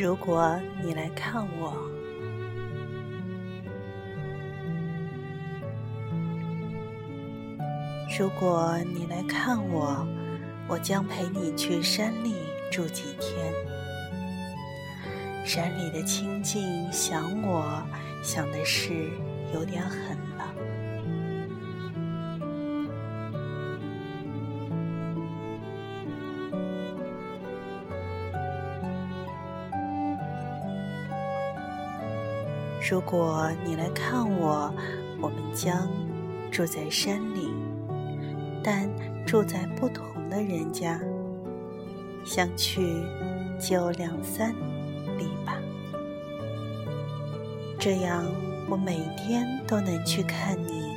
如果你来看我，如果你来看我，我将陪你去山里住几天。山里的清静，想我想的是有点狠如果你来看我，我们将住在山里，但住在不同的人家，相去就两三里吧。这样我每天都能去看你，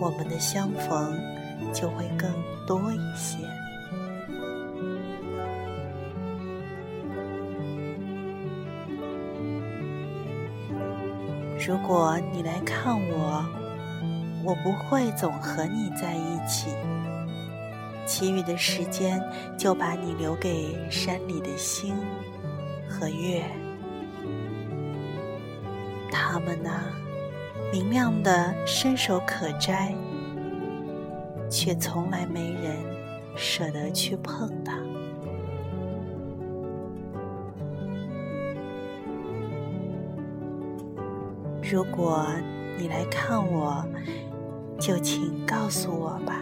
我们的相逢就会更多一些。如果你来看我，我不会总和你在一起，其余的时间就把你留给山里的星和月。它们呢，明亮的，伸手可摘，却从来没人舍得去碰它。如果你来看我，就请告诉我吧，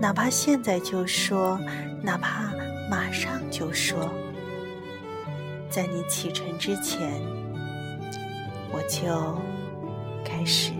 哪怕现在就说，哪怕马上就说，在你启程之前，我就开始。